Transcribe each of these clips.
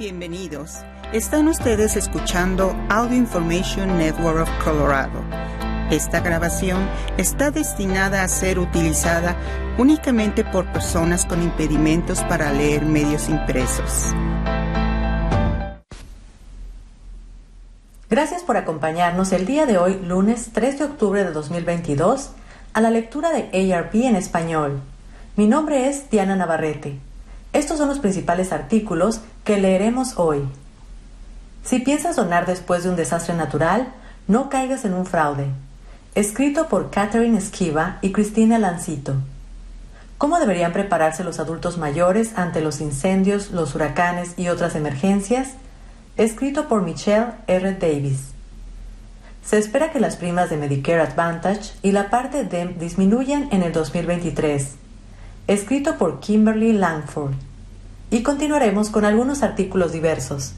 Bienvenidos. Están ustedes escuchando Audio Information Network of Colorado. Esta grabación está destinada a ser utilizada únicamente por personas con impedimentos para leer medios impresos. Gracias por acompañarnos el día de hoy, lunes 3 de octubre de 2022, a la lectura de ARP en español. Mi nombre es Diana Navarrete. Estos son los principales artículos que leeremos hoy. Si piensas donar después de un desastre natural, no caigas en un fraude. Escrito por Catherine Esquiva y Cristina Lancito. ¿Cómo deberían prepararse los adultos mayores ante los incendios, los huracanes y otras emergencias? Escrito por Michelle R. Davis. Se espera que las primas de Medicare Advantage y la parte DEM disminuyan en el 2023 escrito por Kimberly Langford. Y continuaremos con algunos artículos diversos.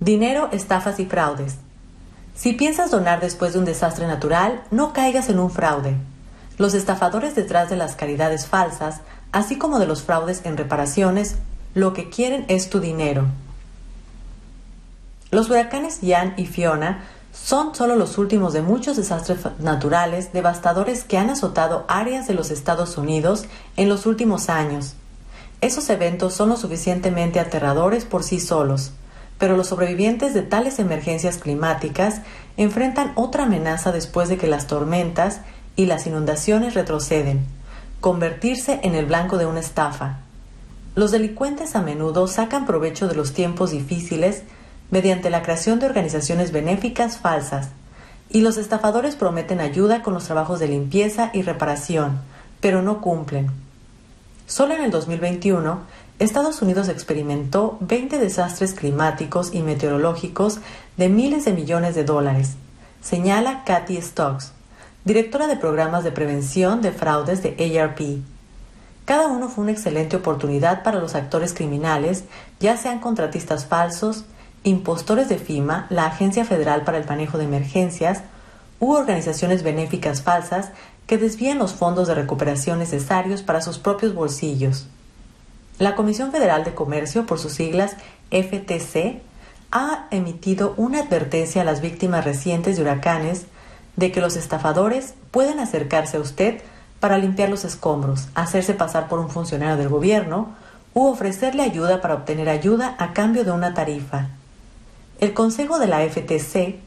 Dinero, estafas y fraudes. Si piensas donar después de un desastre natural, no caigas en un fraude. Los estafadores detrás de las caridades falsas, así como de los fraudes en reparaciones, lo que quieren es tu dinero. Los huracanes Ian y Fiona son solo los últimos de muchos desastres naturales devastadores que han azotado áreas de los Estados Unidos en los últimos años. Esos eventos son lo suficientemente aterradores por sí solos, pero los sobrevivientes de tales emergencias climáticas enfrentan otra amenaza después de que las tormentas y las inundaciones retroceden, convertirse en el blanco de una estafa. Los delincuentes a menudo sacan provecho de los tiempos difíciles mediante la creación de organizaciones benéficas falsas, y los estafadores prometen ayuda con los trabajos de limpieza y reparación, pero no cumplen. Solo en el 2021, Estados Unidos experimentó 20 desastres climáticos y meteorológicos de miles de millones de dólares, señala Kathy Stokes, directora de programas de prevención de fraudes de ARP. Cada uno fue una excelente oportunidad para los actores criminales, ya sean contratistas falsos, impostores de FIMA, la Agencia Federal para el Manejo de Emergencias, u organizaciones benéficas falsas que desvían los fondos de recuperación necesarios para sus propios bolsillos. La Comisión Federal de Comercio, por sus siglas FTC, ha emitido una advertencia a las víctimas recientes de huracanes de que los estafadores pueden acercarse a usted para limpiar los escombros, hacerse pasar por un funcionario del gobierno u ofrecerle ayuda para obtener ayuda a cambio de una tarifa. El consejo de la FTC,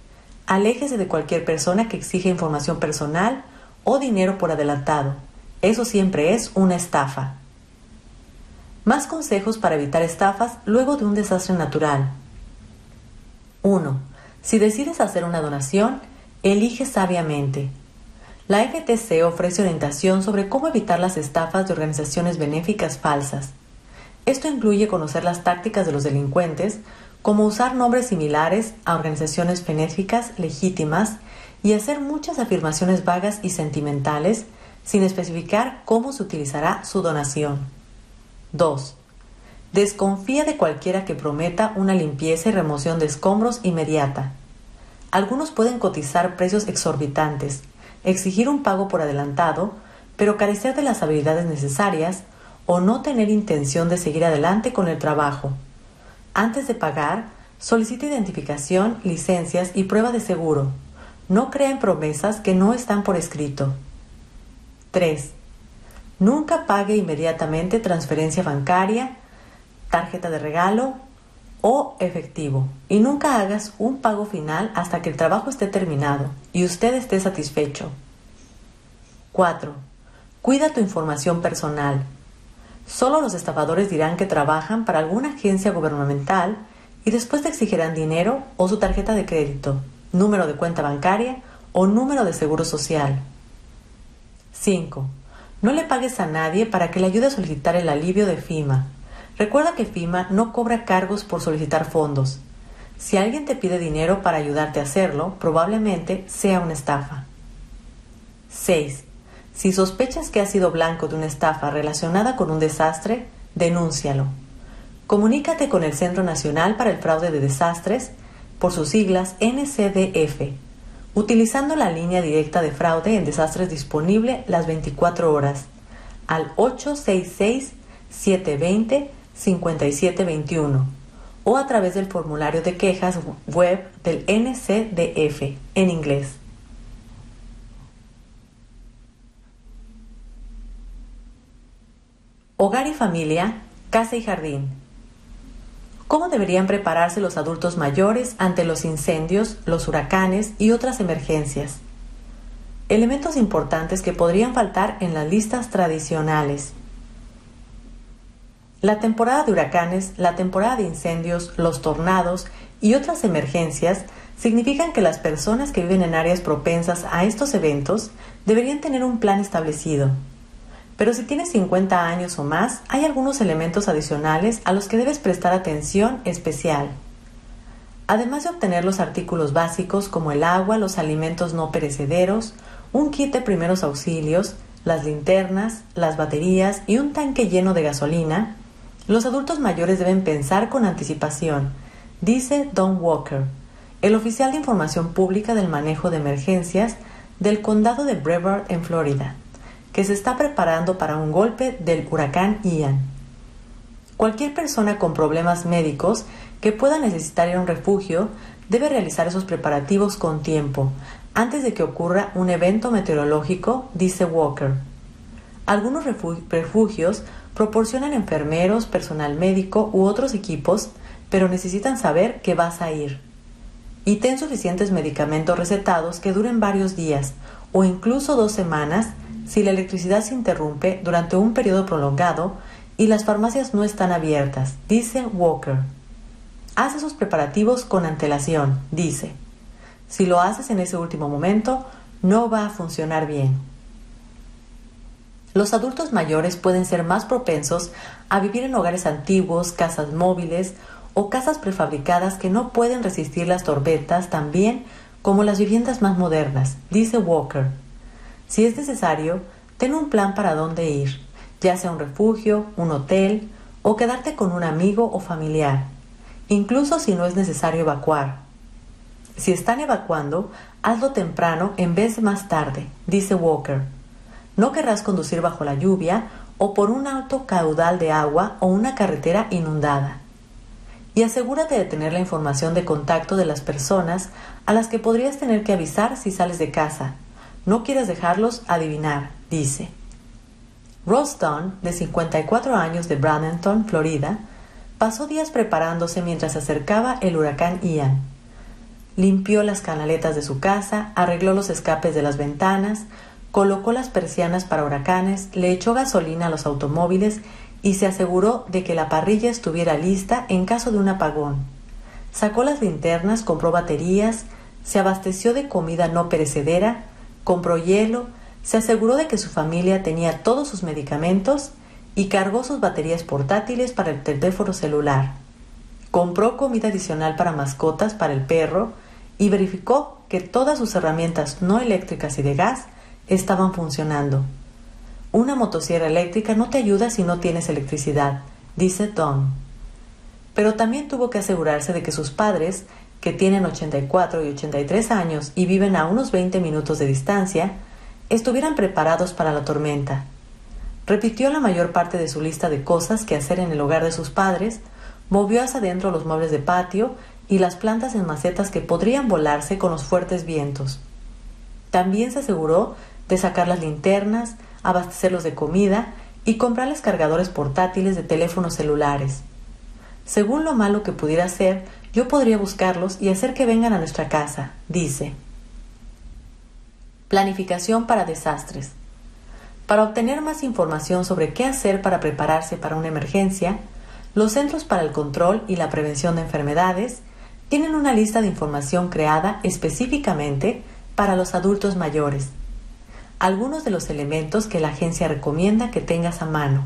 aléjese de cualquier persona que exija información personal o dinero por adelantado. Eso siempre es una estafa. Más consejos para evitar estafas luego de un desastre natural. 1. Si decides hacer una donación, elige sabiamente. La FTC ofrece orientación sobre cómo evitar las estafas de organizaciones benéficas falsas. Esto incluye conocer las tácticas de los delincuentes, como usar nombres similares a organizaciones benéficas legítimas y hacer muchas afirmaciones vagas y sentimentales sin especificar cómo se utilizará su donación. 2. Desconfía de cualquiera que prometa una limpieza y remoción de escombros inmediata. Algunos pueden cotizar precios exorbitantes, exigir un pago por adelantado, pero carecer de las habilidades necesarias o no tener intención de seguir adelante con el trabajo. Antes de pagar, solicite identificación, licencias y prueba de seguro. No crea promesas que no están por escrito. 3. Nunca pague inmediatamente transferencia bancaria, tarjeta de regalo o efectivo. Y nunca hagas un pago final hasta que el trabajo esté terminado y usted esté satisfecho. 4. Cuida tu información personal. Solo los estafadores dirán que trabajan para alguna agencia gubernamental y después te exigirán dinero o su tarjeta de crédito, número de cuenta bancaria o número de seguro social. 5. No le pagues a nadie para que le ayude a solicitar el alivio de FIMA. Recuerda que FIMA no cobra cargos por solicitar fondos. Si alguien te pide dinero para ayudarte a hacerlo, probablemente sea una estafa. 6. Si sospechas que has sido blanco de una estafa relacionada con un desastre, denúncialo. Comunícate con el Centro Nacional para el Fraude de Desastres, por sus siglas NCDF, utilizando la línea directa de fraude en desastres disponible las 24 horas al 866 720-5721 o a través del formulario de quejas web del NCDF en inglés. Hogar y familia, casa y jardín. ¿Cómo deberían prepararse los adultos mayores ante los incendios, los huracanes y otras emergencias? Elementos importantes que podrían faltar en las listas tradicionales. La temporada de huracanes, la temporada de incendios, los tornados y otras emergencias significan que las personas que viven en áreas propensas a estos eventos deberían tener un plan establecido. Pero si tienes 50 años o más, hay algunos elementos adicionales a los que debes prestar atención especial. Además de obtener los artículos básicos como el agua, los alimentos no perecederos, un kit de primeros auxilios, las linternas, las baterías y un tanque lleno de gasolina, los adultos mayores deben pensar con anticipación, dice Don Walker, el oficial de información pública del manejo de emergencias del condado de Brevard en Florida que se está preparando para un golpe del huracán Ian. Cualquier persona con problemas médicos que pueda necesitar ir a un refugio debe realizar esos preparativos con tiempo, antes de que ocurra un evento meteorológico, dice Walker. Algunos refugios proporcionan enfermeros, personal médico u otros equipos, pero necesitan saber que vas a ir. Y ten suficientes medicamentos recetados que duren varios días o incluso dos semanas si la electricidad se interrumpe durante un periodo prolongado y las farmacias no están abiertas, dice Walker. Haz esos preparativos con antelación, dice. Si lo haces en ese último momento, no va a funcionar bien. Los adultos mayores pueden ser más propensos a vivir en hogares antiguos, casas móviles o casas prefabricadas que no pueden resistir las tormentas tan bien como las viviendas más modernas, dice Walker. Si es necesario, ten un plan para dónde ir, ya sea un refugio, un hotel o quedarte con un amigo o familiar, incluso si no es necesario evacuar. Si están evacuando, hazlo temprano en vez de más tarde, dice Walker. No querrás conducir bajo la lluvia o por un alto caudal de agua o una carretera inundada. Y asegúrate de tener la información de contacto de las personas a las que podrías tener que avisar si sales de casa, no quieres dejarlos adivinar, dice. Ross de 54 años de Bradenton, Florida, pasó días preparándose mientras se acercaba el huracán Ian. Limpió las canaletas de su casa, arregló los escapes de las ventanas, colocó las persianas para huracanes, le echó gasolina a los automóviles y se aseguró de que la parrilla estuviera lista en caso de un apagón. Sacó las linternas, compró baterías, se abasteció de comida no perecedera, compró hielo, se aseguró de que su familia tenía todos sus medicamentos y cargó sus baterías portátiles para el teléfono celular. Compró comida adicional para mascotas para el perro y verificó que todas sus herramientas no eléctricas y de gas estaban funcionando. Una motosierra eléctrica no te ayuda si no tienes electricidad, dice Don. Pero también tuvo que asegurarse de que sus padres que tienen 84 y 83 años y viven a unos 20 minutos de distancia, estuvieran preparados para la tormenta. Repitió la mayor parte de su lista de cosas que hacer en el hogar de sus padres, movió hacia adentro los muebles de patio y las plantas en macetas que podrían volarse con los fuertes vientos. También se aseguró de sacar las linternas, abastecerlos de comida y comprarles cargadores portátiles de teléfonos celulares. Según lo malo que pudiera ser, yo podría buscarlos y hacer que vengan a nuestra casa, dice. Planificación para desastres. Para obtener más información sobre qué hacer para prepararse para una emergencia, los Centros para el Control y la Prevención de Enfermedades tienen una lista de información creada específicamente para los adultos mayores. Algunos de los elementos que la agencia recomienda que tengas a mano.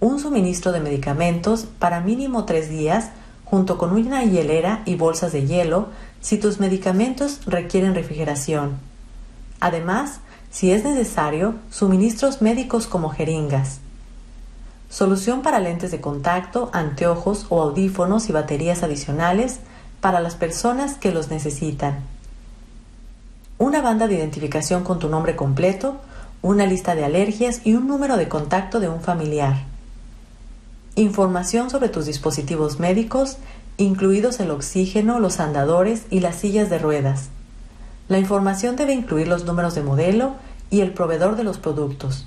Un suministro de medicamentos para mínimo tres días junto con una hielera y bolsas de hielo si tus medicamentos requieren refrigeración. Además, si es necesario, suministros médicos como jeringas. Solución para lentes de contacto, anteojos o audífonos y baterías adicionales para las personas que los necesitan. Una banda de identificación con tu nombre completo, una lista de alergias y un número de contacto de un familiar. información sobre tus dispositivos médicos, incluidos el oxígeno, los andadores y las sillas de ruedas. La información debe incluir los números de modelo y el proveedor de los productos.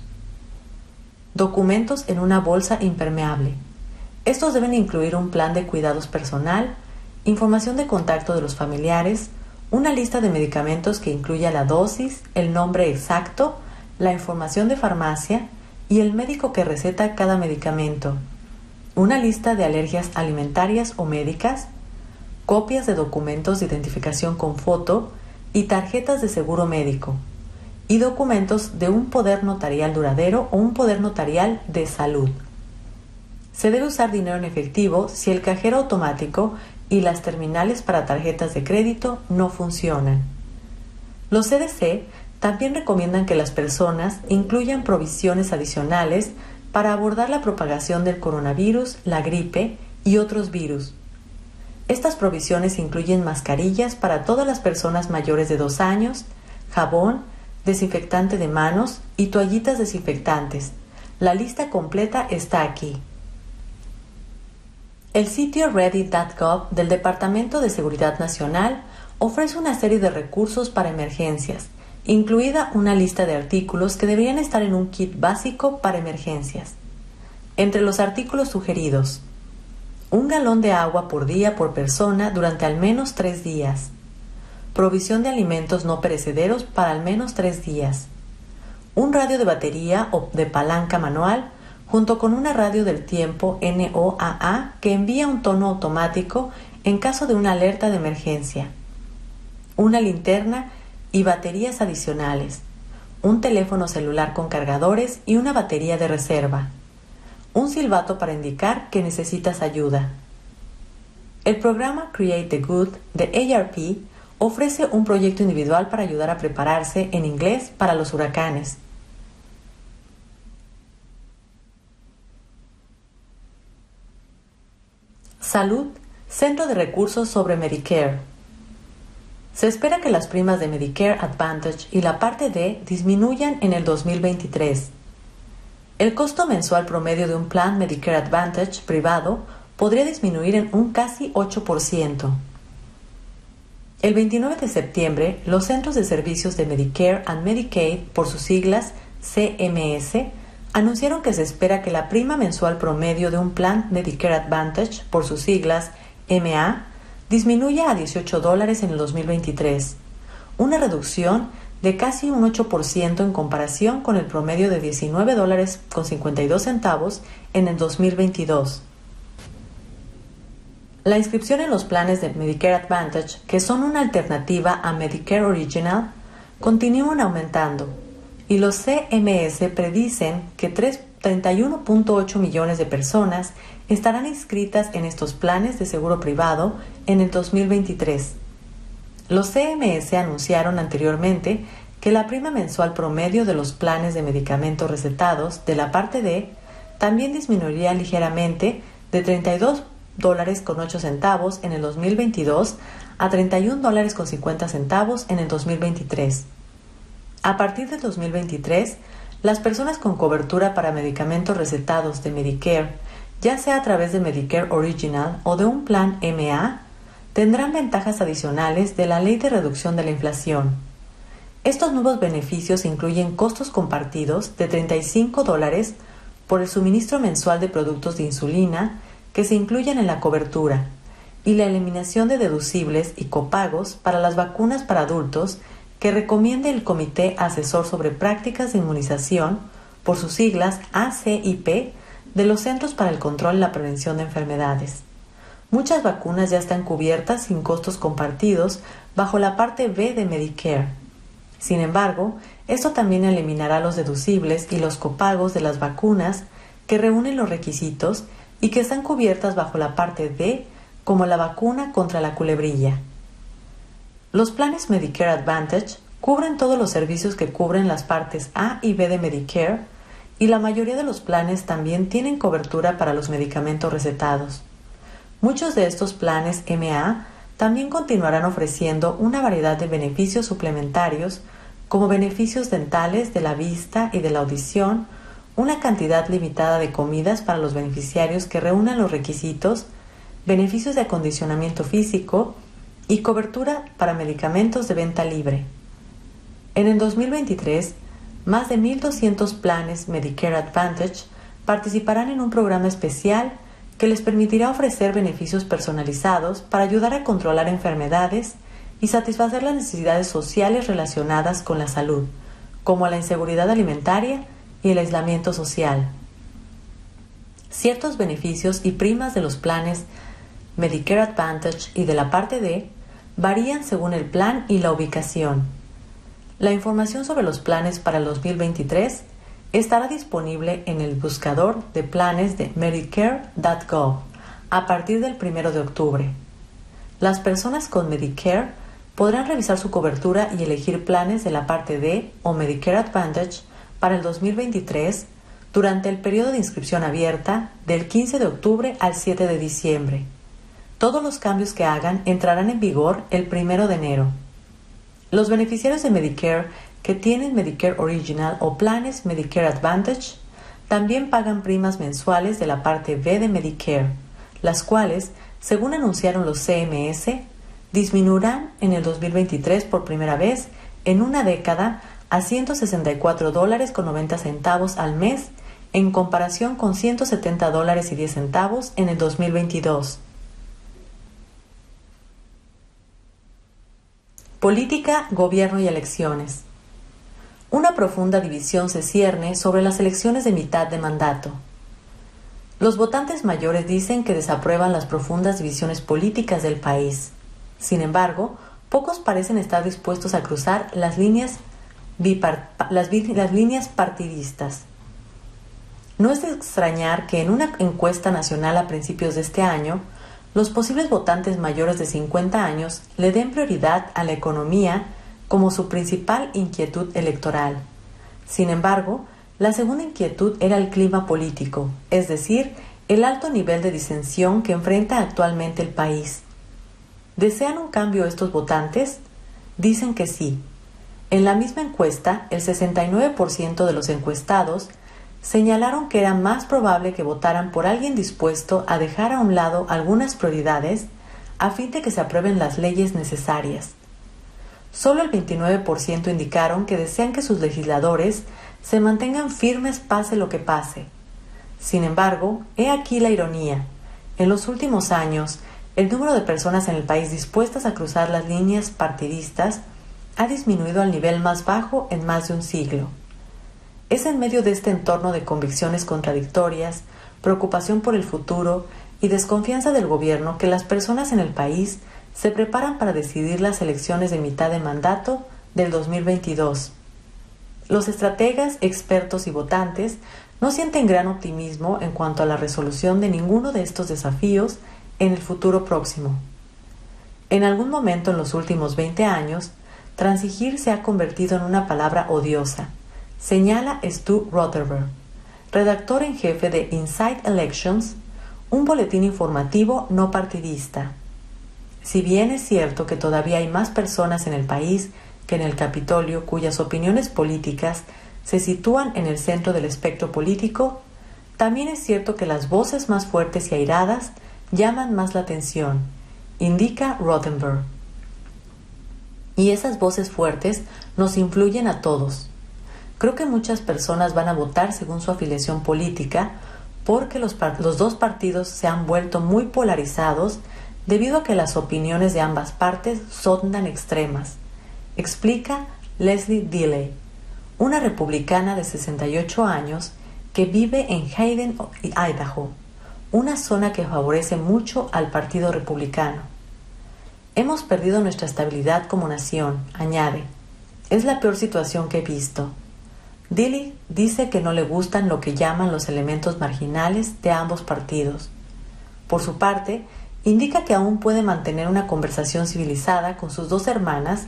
Documentos en una bolsa impermeable. Estos deben incluir un plan de cuidados personal, información de contacto de los familiares, una lista de medicamentos que incluya la dosis, el nombre exacto, la información de farmacia y el médico que receta cada medicamento, una lista de alergias alimentarias o médicas, copias de documentos de identificación con foto y tarjetas de seguro médico, y documentos de un poder notarial duradero o un poder notarial de salud. Se debe usar dinero en efectivo si el cajero automático y las terminales para tarjetas de crédito no funcionan. Los CDC también recomiendan que las personas incluyan provisiones adicionales para abordar la propagación del coronavirus, la gripe y otros virus. Estas provisiones incluyen mascarillas para todas las personas mayores de dos años, jabón, desinfectante de manos y toallitas desinfectantes. La lista completa está aquí. El sitio ready.gov del Departamento de Seguridad Nacional ofrece una serie de recursos para emergencias incluida una lista de artículos que deberían estar en un kit básico para emergencias. Entre los artículos sugeridos, un galón de agua por día por persona durante al menos tres días, provisión de alimentos no perecederos para al menos tres días, un radio de batería o de palanca manual junto con una radio del tiempo NOAA que envía un tono automático en caso de una alerta de emergencia, una linterna y baterías adicionales, un teléfono celular con cargadores y una batería de reserva, un silbato para indicar que necesitas ayuda. El programa Create the Good de ARP ofrece un proyecto individual para ayudar a prepararse en inglés para los huracanes. Salud, Centro de Recursos sobre Medicare. Se espera que las primas de Medicare Advantage y la parte D disminuyan en el 2023. El costo mensual promedio de un plan Medicare Advantage privado podría disminuir en un casi 8%. El 29 de septiembre, los Centros de Servicios de Medicare and Medicaid, por sus siglas CMS, anunciaron que se espera que la prima mensual promedio de un plan Medicare Advantage, por sus siglas MA, disminuye a 18 dólares en el 2023, una reducción de casi un 8% en comparación con el promedio de 19 dólares con 52 centavos en el 2022. La inscripción en los planes de Medicare Advantage, que son una alternativa a Medicare Original, continúan aumentando y los CMS predicen que 31.8 millones de personas estarán inscritas en estos planes de seguro privado en el 2023. Los CMS anunciaron anteriormente que la prima mensual promedio de los planes de medicamentos recetados de la parte D también disminuiría ligeramente de 32 dólares con 8 centavos en el 2022 a 31 dólares con 50 centavos en el 2023. A partir del 2023, las personas con cobertura para medicamentos recetados de Medicare ya sea a través de Medicare Original o de un plan MA, tendrán ventajas adicionales de la ley de reducción de la inflación. Estos nuevos beneficios incluyen costos compartidos de 35 dólares por el suministro mensual de productos de insulina que se incluyen en la cobertura y la eliminación de deducibles y copagos para las vacunas para adultos que recomiende el Comité Asesor sobre Prácticas de Inmunización, por sus siglas ACIP, de los Centros para el Control y la Prevención de Enfermedades. Muchas vacunas ya están cubiertas sin costos compartidos bajo la parte B de Medicare. Sin embargo, esto también eliminará los deducibles y los copagos de las vacunas que reúnen los requisitos y que están cubiertas bajo la parte D como la vacuna contra la culebrilla. Los planes Medicare Advantage cubren todos los servicios que cubren las partes A y B de Medicare y la mayoría de los planes también tienen cobertura para los medicamentos recetados. Muchos de estos planes MA también continuarán ofreciendo una variedad de beneficios suplementarios como beneficios dentales de la vista y de la audición, una cantidad limitada de comidas para los beneficiarios que reúnan los requisitos, beneficios de acondicionamiento físico y cobertura para medicamentos de venta libre. En el 2023, más de 1.200 planes Medicare Advantage participarán en un programa especial que les permitirá ofrecer beneficios personalizados para ayudar a controlar enfermedades y satisfacer las necesidades sociales relacionadas con la salud, como la inseguridad alimentaria y el aislamiento social. Ciertos beneficios y primas de los planes Medicare Advantage y de la parte D varían según el plan y la ubicación. La información sobre los planes para el 2023 estará disponible en el buscador de planes de medicare.gov a partir del 1 de octubre. Las personas con Medicare podrán revisar su cobertura y elegir planes de la parte D o Medicare Advantage para el 2023 durante el periodo de inscripción abierta del 15 de octubre al 7 de diciembre. Todos los cambios que hagan entrarán en vigor el 1 de enero. Los beneficiarios de Medicare que tienen Medicare Original o planes Medicare Advantage también pagan primas mensuales de la parte B de Medicare, las cuales, según anunciaron los CMS, disminuirán en el 2023 por primera vez en una década a 164 dólares con 90 centavos al mes en comparación con 170 dólares y 10 centavos en el 2022. Política, gobierno y elecciones. Una profunda división se cierne sobre las elecciones de mitad de mandato. Los votantes mayores dicen que desaprueban las profundas divisiones políticas del país. Sin embargo, pocos parecen estar dispuestos a cruzar las líneas, partidistas. No es de extrañar que en una encuesta nacional a principios de este año, los posibles votantes mayores de 50 años le den prioridad a la economía como su principal inquietud electoral. Sin embargo, la segunda inquietud era el clima político, es decir, el alto nivel de disensión que enfrenta actualmente el país. ¿Desean un cambio estos votantes? Dicen que sí. En la misma encuesta, el 69% de los encuestados señalaron que era más probable que votaran por alguien dispuesto a dejar a un lado algunas prioridades a fin de que se aprueben las leyes necesarias. Solo el 29% indicaron que desean que sus legisladores se mantengan firmes pase lo que pase. Sin embargo, he aquí la ironía. En los últimos años, el número de personas en el país dispuestas a cruzar las líneas partidistas ha disminuido al nivel más bajo en más de un siglo. Es en medio de este entorno de convicciones contradictorias, preocupación por el futuro y desconfianza del gobierno que las personas en el país se preparan para decidir las elecciones de mitad de mandato del 2022. Los estrategas, expertos y votantes no sienten gran optimismo en cuanto a la resolución de ninguno de estos desafíos en el futuro próximo. En algún momento en los últimos 20 años, transigir se ha convertido en una palabra odiosa, señala Stu Rotherberg, redactor en jefe de Inside Elections, un boletín informativo no partidista. Si bien es cierto que todavía hay más personas en el país que en el Capitolio cuyas opiniones políticas se sitúan en el centro del espectro político, también es cierto que las voces más fuertes y airadas llaman más la atención, indica Rothenberg. Y esas voces fuertes nos influyen a todos. Creo que muchas personas van a votar según su afiliación política porque los, los dos partidos se han vuelto muy polarizados debido a que las opiniones de ambas partes son tan extremas, explica Leslie Dilley, una republicana de 68 años que vive en Hayden, Idaho, una zona que favorece mucho al Partido Republicano. Hemos perdido nuestra estabilidad como nación, añade. Es la peor situación que he visto. Dilley dice que no le gustan lo que llaman los elementos marginales de ambos partidos. Por su parte, indica que aún puede mantener una conversación civilizada con sus dos hermanas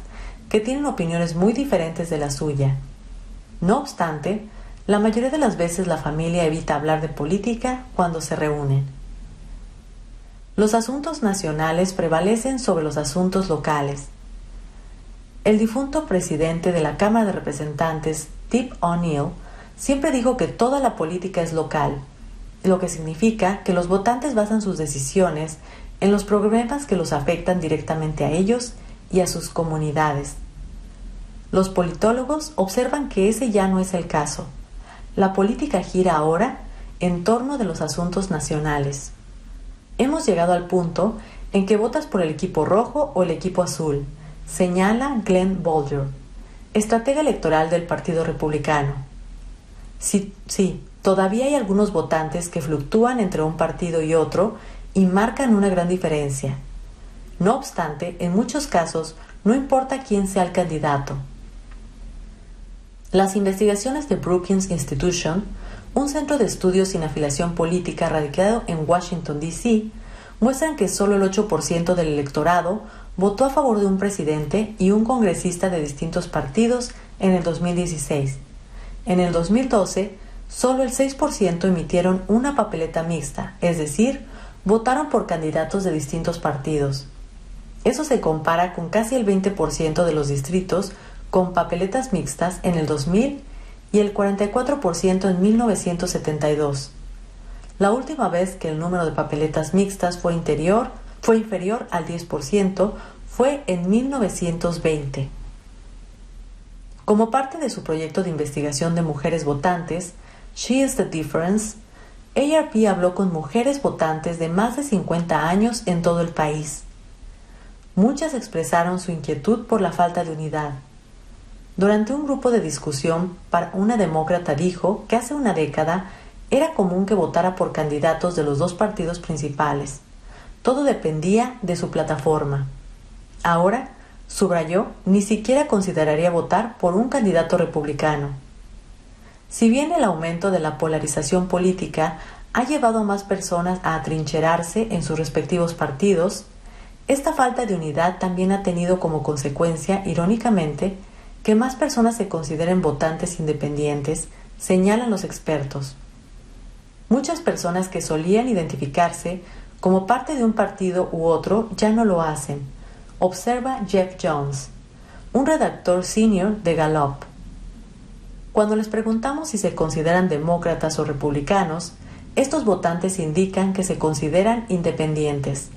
que tienen opiniones muy diferentes de la suya. No obstante, la mayoría de las veces la familia evita hablar de política cuando se reúnen. Los asuntos nacionales prevalecen sobre los asuntos locales. El difunto presidente de la Cámara de Representantes, Tip O'Neill, siempre dijo que toda la política es local, lo que significa que los votantes basan sus decisiones en los problemas que los afectan directamente a ellos y a sus comunidades. Los politólogos observan que ese ya no es el caso. La política gira ahora en torno de los asuntos nacionales. Hemos llegado al punto en que votas por el equipo rojo o el equipo azul, señala Glenn Bolger, estratega electoral del Partido Republicano. Sí, sí, todavía hay algunos votantes que fluctúan entre un partido y otro y marcan una gran diferencia. No obstante, en muchos casos, no importa quién sea el candidato. Las investigaciones de Brookings Institution, un centro de estudios sin afiliación política radicado en Washington, D.C., muestran que solo el 8% del electorado votó a favor de un presidente y un congresista de distintos partidos en el 2016. En el 2012, solo el 6% emitieron una papeleta mixta, es decir, votaron por candidatos de distintos partidos. Eso se compara con casi el 20% de los distritos con papeletas mixtas en el 2000 y el 44% en 1972. La última vez que el número de papeletas mixtas fue, interior, fue inferior al 10% fue en 1920. Como parte de su proyecto de investigación de mujeres votantes, She is the Difference, ARP habló con mujeres votantes de más de 50 años en todo el país. Muchas expresaron su inquietud por la falta de unidad. Durante un grupo de discusión, una demócrata dijo que hace una década era común que votara por candidatos de los dos partidos principales. Todo dependía de su plataforma. Ahora, subrayó, ni siquiera consideraría votar por un candidato republicano. Si bien el aumento de la polarización política ha llevado a más personas a atrincherarse en sus respectivos partidos, esta falta de unidad también ha tenido como consecuencia, irónicamente, que más personas se consideren votantes independientes, señalan los expertos. Muchas personas que solían identificarse como parte de un partido u otro ya no lo hacen, observa Jeff Jones, un redactor senior de Gallup. Cuando les preguntamos si se consideran demócratas o republicanos, estos votantes indican que se consideran independientes,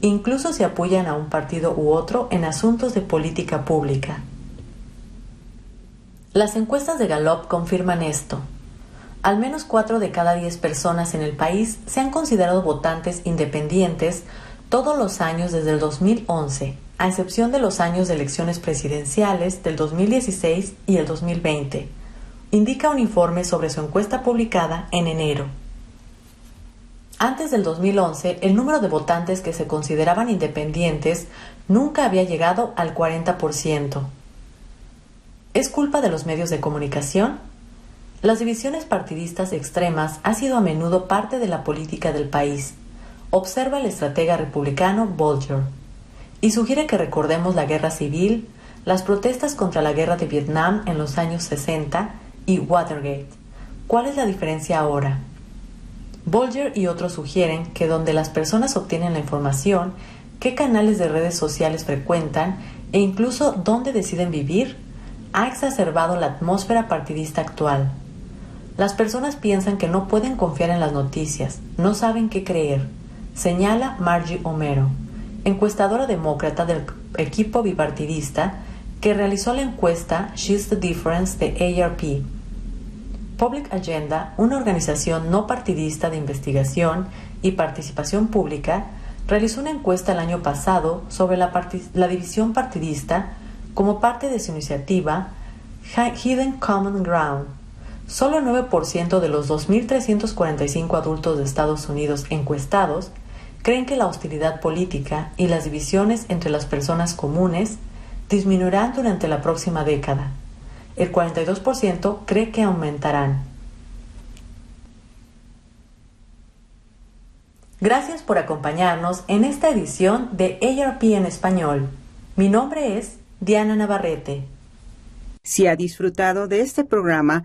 incluso si apoyan a un partido u otro en asuntos de política pública. Las encuestas de Gallup confirman esto. Al menos 4 de cada 10 personas en el país se han considerado votantes independientes todos los años desde el 2011, a excepción de los años de elecciones presidenciales del 2016 y el 2020, indica un informe sobre su encuesta publicada en enero. Antes del 2011, el número de votantes que se consideraban independientes nunca había llegado al 40%. ¿Es culpa de los medios de comunicación? Las divisiones partidistas extremas han sido a menudo parte de la política del país, observa el estratega republicano Bolger, y sugiere que recordemos la guerra civil, las protestas contra la guerra de Vietnam en los años 60 y Watergate. ¿Cuál es la diferencia ahora? Bolger y otros sugieren que donde las personas obtienen la información, qué canales de redes sociales frecuentan e incluso dónde deciden vivir, ha exacerbado la atmósfera partidista actual. Las personas piensan que no pueden confiar en las noticias, no saben qué creer, señala Margie Homero, encuestadora demócrata del equipo bipartidista que realizó la encuesta She's the Difference de ARP. Public Agenda, una organización no partidista de investigación y participación pública, realizó una encuesta el año pasado sobre la, la división partidista como parte de su iniciativa Hidden Common Ground. Solo el 9% de los 2.345 adultos de Estados Unidos encuestados creen que la hostilidad política y las divisiones entre las personas comunes disminuirán durante la próxima década. El 42% cree que aumentarán. Gracias por acompañarnos en esta edición de ARP en español. Mi nombre es Diana Navarrete. Si ha disfrutado de este programa,